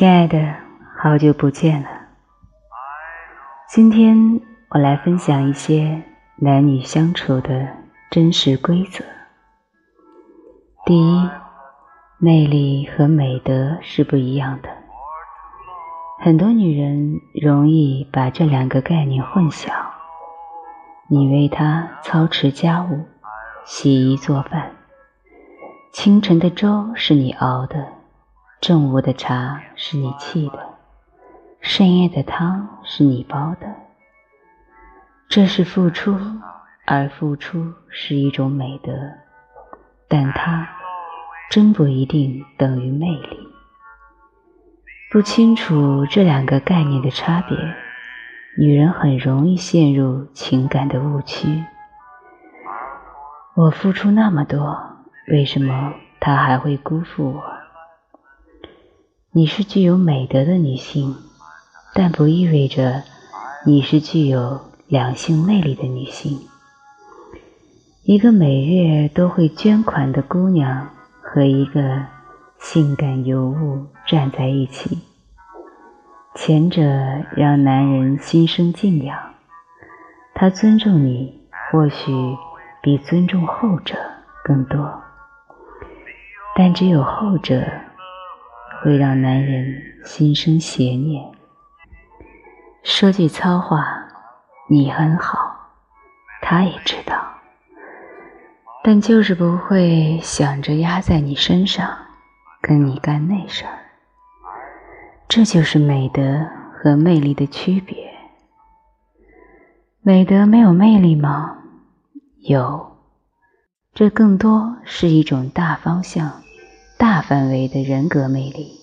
亲爱的，好久不见了。今天我来分享一些男女相处的真实规则。第一，魅力和美德是不一样的。很多女人容易把这两个概念混淆。你为他操持家务、洗衣做饭，清晨的粥是你熬的。正午的茶是你沏的，深夜的汤是你煲的。这是付出，而付出是一种美德，但它真不一定等于魅力。不清楚这两个概念的差别，女人很容易陷入情感的误区。我付出那么多，为什么他还会辜负我？你是具有美德的女性，但不意味着你是具有两性魅力的女性。一个每月都会捐款的姑娘和一个性感尤物站在一起，前者让男人心生敬仰，他尊重你，或许比尊重后者更多，但只有后者。会让男人心生邪念。说句糙话，你很好，他也知道，但就是不会想着压在你身上，跟你干那事儿。这就是美德和魅力的区别。美德没有魅力吗？有，这更多是一种大方向。大范围的人格魅力。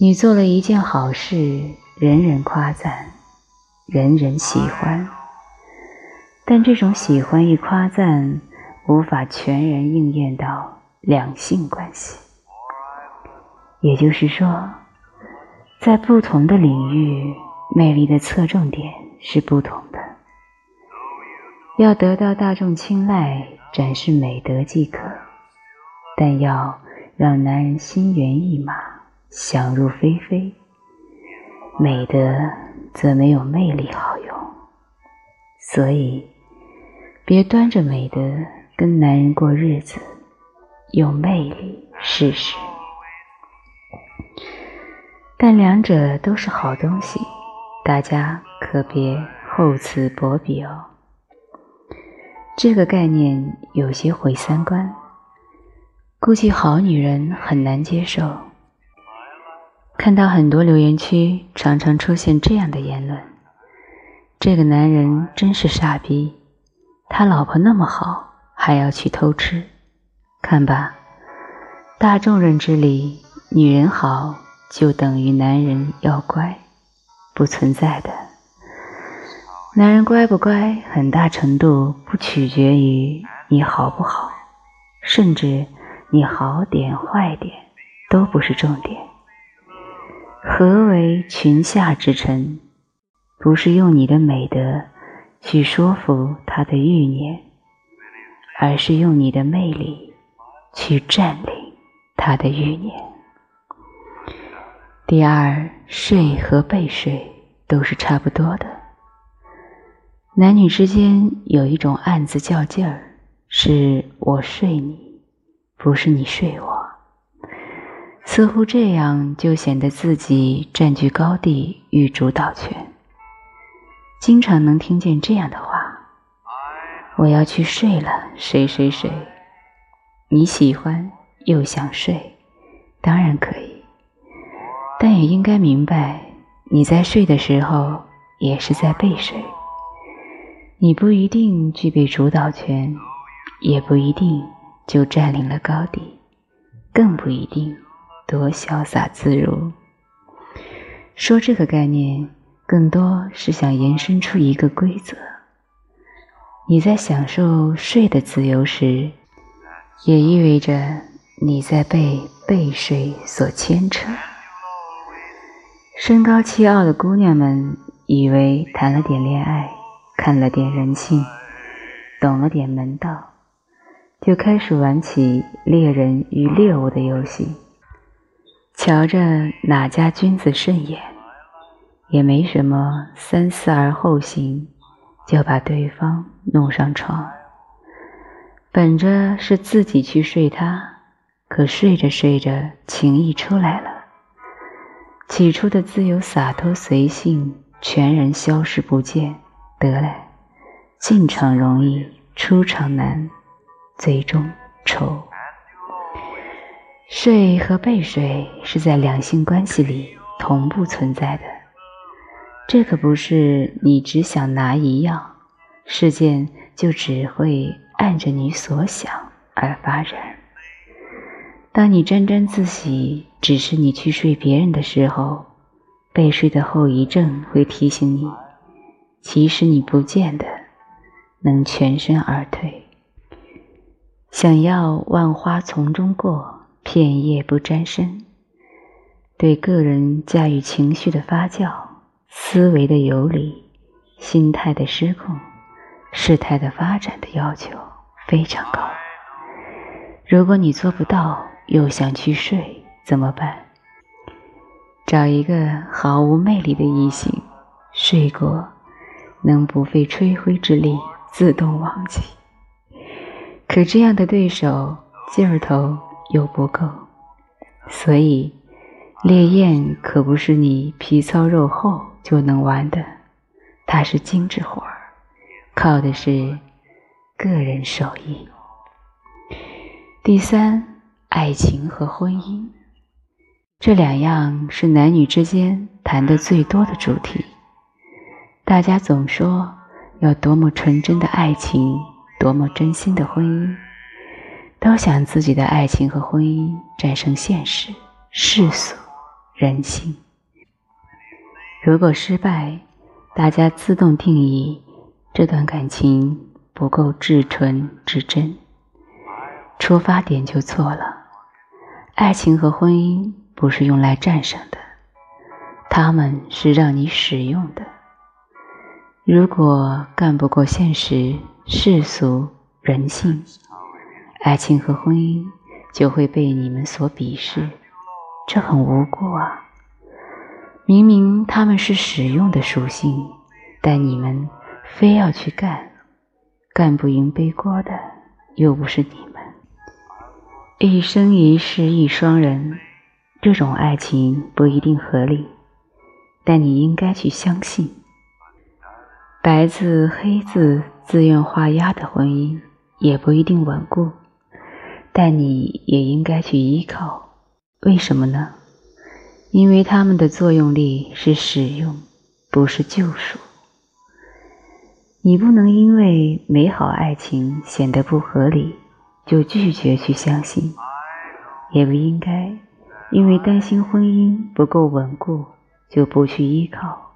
你做了一件好事，人人夸赞，人人喜欢。但这种喜欢与夸赞无法全然应验到两性关系。也就是说，在不同的领域，魅力的侧重点是不同的。要得到大众青睐，展示美德即可。但要让男人心猿意马、想入非非，美德则没有魅力好用。所以，别端着美德跟男人过日子，用魅力试试。但两者都是好东西，大家可别厚此薄彼哦。这个概念有些毁三观。估计好女人很难接受。看到很多留言区常常出现这样的言论：“这个男人真是傻逼，他老婆那么好，还要去偷吃。”看吧，大众认知里，女人好就等于男人要乖，不存在的。男人乖不乖，很大程度不取决于你好不好，甚至。你好点坏点都不是重点。何为群下之臣？不是用你的美德去说服他的欲念，而是用你的魅力去占领他的欲念。第二，睡和被睡都是差不多的。男女之间有一种暗自较劲儿，是我睡你。不是你睡我，似乎这样就显得自己占据高地与主导权。经常能听见这样的话：“我要去睡了，谁谁谁。”你喜欢又想睡，当然可以，但也应该明白，你在睡的时候也是在被睡。你不一定具备主导权，也不一定。就占领了高地，更不一定多潇洒自如。说这个概念，更多是想延伸出一个规则：你在享受睡的自由时，也意味着你在被被睡所牵扯。身高气傲的姑娘们以为谈了点恋爱，看了点人性，懂了点门道。就开始玩起猎人与猎物的游戏，瞧着哪家君子慎言，也没什么三思而后行，就把对方弄上床，本着是自己去睡他，可睡着睡着情意出来了，起初的自由洒脱随性全然消失不见。得嘞，进场容易，出场难，最终愁。睡和被睡是在两性关系里同步存在的，这可不是你只想拿一样，事件就只会按着你所想而发展。当你沾沾自喜，只是你去睡别人的时候，被睡的后遗症会提醒你，其实你不见得能全身而退。想要万花丛中过。片叶不沾身，对个人驾驭情绪的发酵、思维的游离、心态的失控、事态的发展的要求非常高。如果你做不到，又想去睡，怎么办？找一个毫无魅力的异性睡过，能不费吹灰之力自动忘记。可这样的对手劲儿头。又不够，所以烈焰可不是你皮糙肉厚就能玩的，它是精致活儿，靠的是个人手艺。第三，爱情和婚姻这两样是男女之间谈的最多的主题。大家总说要多么纯真的爱情，多么真心的婚姻。都想自己的爱情和婚姻战胜现实、世俗、人性。如果失败，大家自动定义这段感情不够至纯至真，出发点就错了。爱情和婚姻不是用来战胜的，他们是让你使用的。如果干不过现实、世俗、人性，爱情和婚姻就会被你们所鄙视，这很无辜啊！明明他们是使用的属性，但你们非要去干，干不赢背锅的又不是你们。一生一世一双人，这种爱情不一定合理，但你应该去相信。白字黑字自愿画押的婚姻也不一定稳固。但你也应该去依靠，为什么呢？因为他们的作用力是使用，不是救赎。你不能因为美好爱情显得不合理，就拒绝去相信；也不应该因为担心婚姻不够稳固，就不去依靠。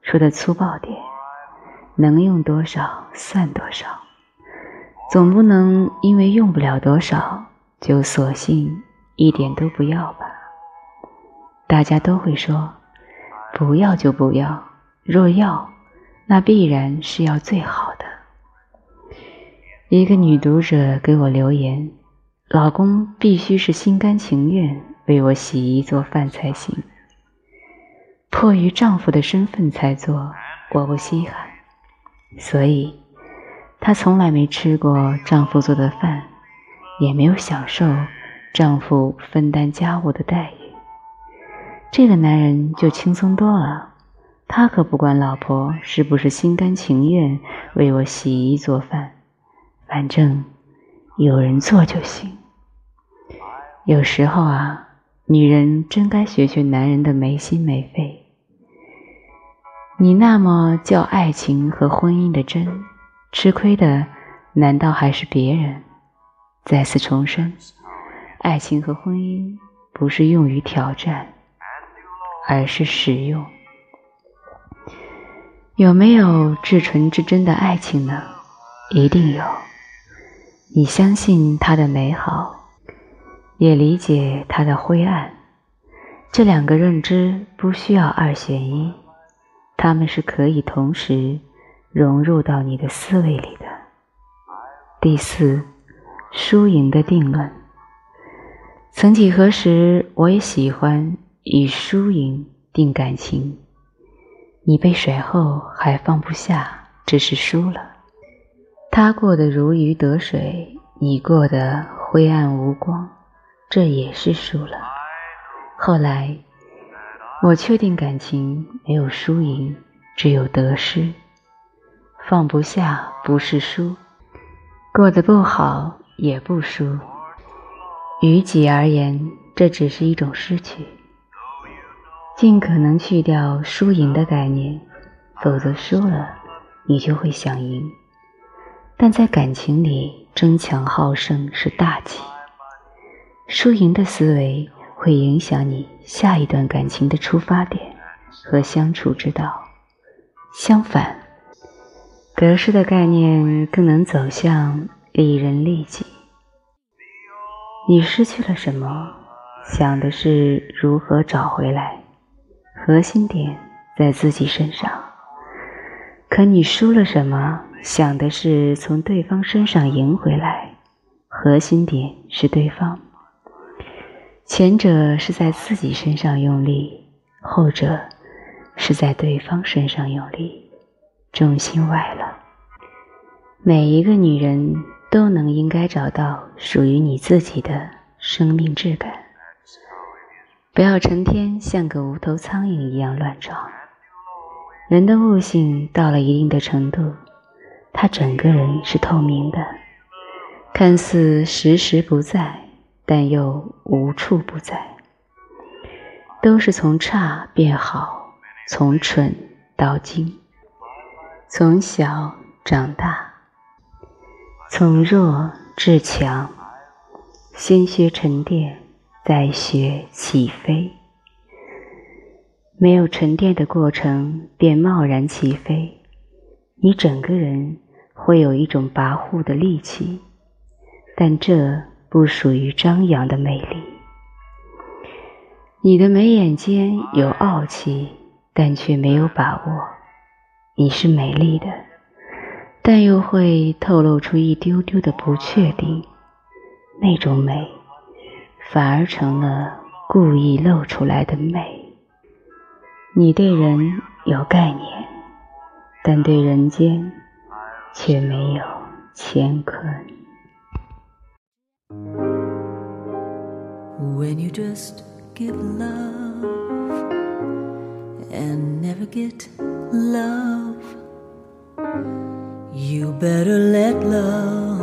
说的粗暴点，能用多少算多少。总不能因为用不了多少，就索性一点都不要吧？大家都会说，不要就不要，若要，那必然是要最好的。一个女读者给我留言：“老公必须是心甘情愿为我洗衣做饭才行，迫于丈夫的身份才做，我不稀罕。”所以。她从来没吃过丈夫做的饭，也没有享受丈夫分担家务的待遇。这个男人就轻松多了，他可不管老婆是不是心甘情愿为我洗衣做饭，反正有人做就行。有时候啊，女人真该学学男人的没心没肺。你那么叫爱情和婚姻的真？吃亏的难道还是别人？再次重申，爱情和婚姻不是用于挑战，而是使用。有没有至纯至真的爱情呢？一定有。你相信它的美好，也理解它的灰暗。这两个认知不需要二选一，他们是可以同时。融入到你的思维里的。第四，输赢的定论。曾几何时，我也喜欢以输赢定感情。你被甩后还放不下，只是输了。他过得如鱼得水，你过得灰暗无光，这也是输了。后来，我确定感情没有输赢，只有得失。放不下不是输，过得不好也不输。于己而言，这只是一种失去。尽可能去掉输赢的概念，否则输了你就会想赢。但在感情里，争强好胜是大忌。输赢的思维会影响你下一段感情的出发点和相处之道。相反，得失的概念更能走向利人利己。你失去了什么？想的是如何找回来，核心点在自己身上。可你输了什么？想的是从对方身上赢回来，核心点是对方。前者是在自己身上用力，后者是在对方身上用力，重心歪了。每一个女人。都能应该找到属于你自己的生命质感，不要成天像个无头苍蝇一样乱撞。人的悟性到了一定的程度，他整个人是透明的，看似时时不在，但又无处不在，都是从差变好，从蠢到精，从小长大。从弱至强，先学沉淀，再学起飞。没有沉淀的过程，便贸然起飞，你整个人会有一种跋扈的戾气，但这不属于张扬的魅力。你的眉眼间有傲气，但却没有把握。你是美丽的。但又会透露出一丢丢的不确定，那种美反而成了故意露出来的美。你对人有概念，但对人间却没有乾坤。when you just give love and never get love. You better let love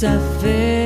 ça fait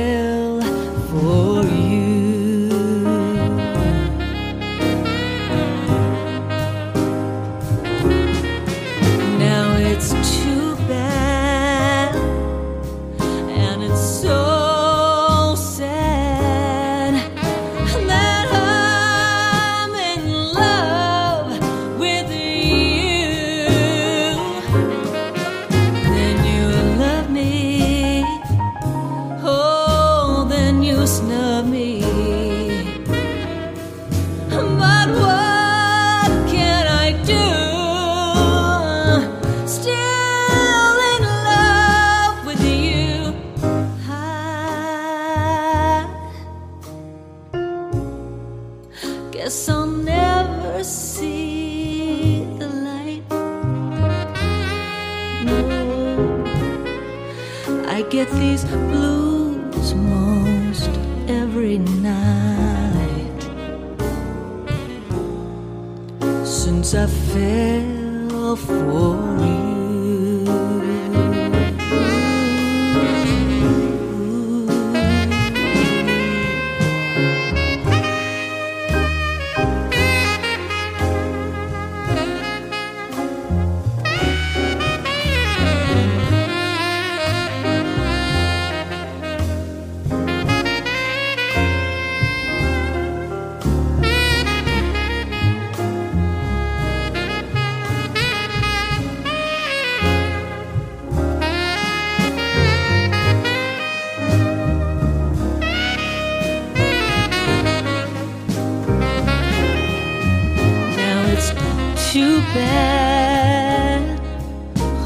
to bed.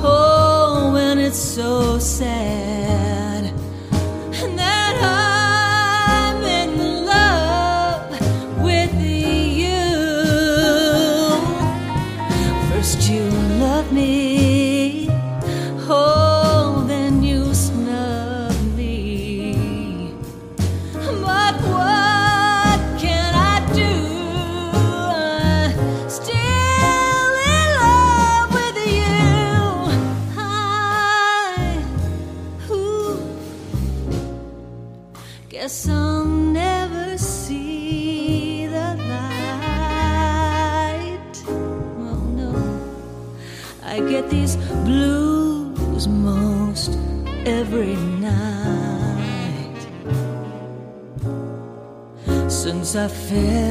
Oh, when it's so sad. I feel